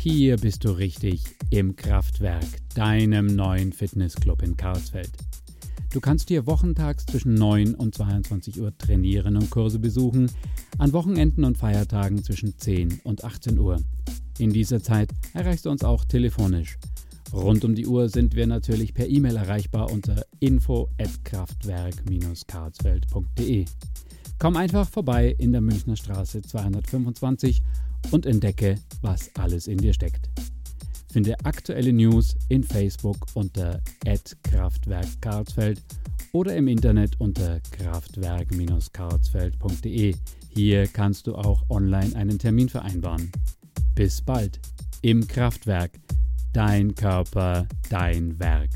Hier bist du richtig im Kraftwerk, deinem neuen Fitnessclub in Karlsfeld. Du kannst hier wochentags zwischen 9 und 22 Uhr trainieren und Kurse besuchen, an Wochenenden und Feiertagen zwischen 10 und 18 Uhr. In dieser Zeit erreichst du uns auch telefonisch. Rund um die Uhr sind wir natürlich per E-Mail erreichbar unter info@kraftwerk-karlsfeld.de. Komm einfach vorbei in der Münchner Straße 225 und entdecke, was alles in dir steckt. Finde aktuelle News in Facebook unter Kraftwerk Karlsfeld oder im Internet unter kraftwerk-karlsfeld.de. Hier kannst du auch online einen Termin vereinbaren. Bis bald im Kraftwerk. Dein Körper, dein Werk.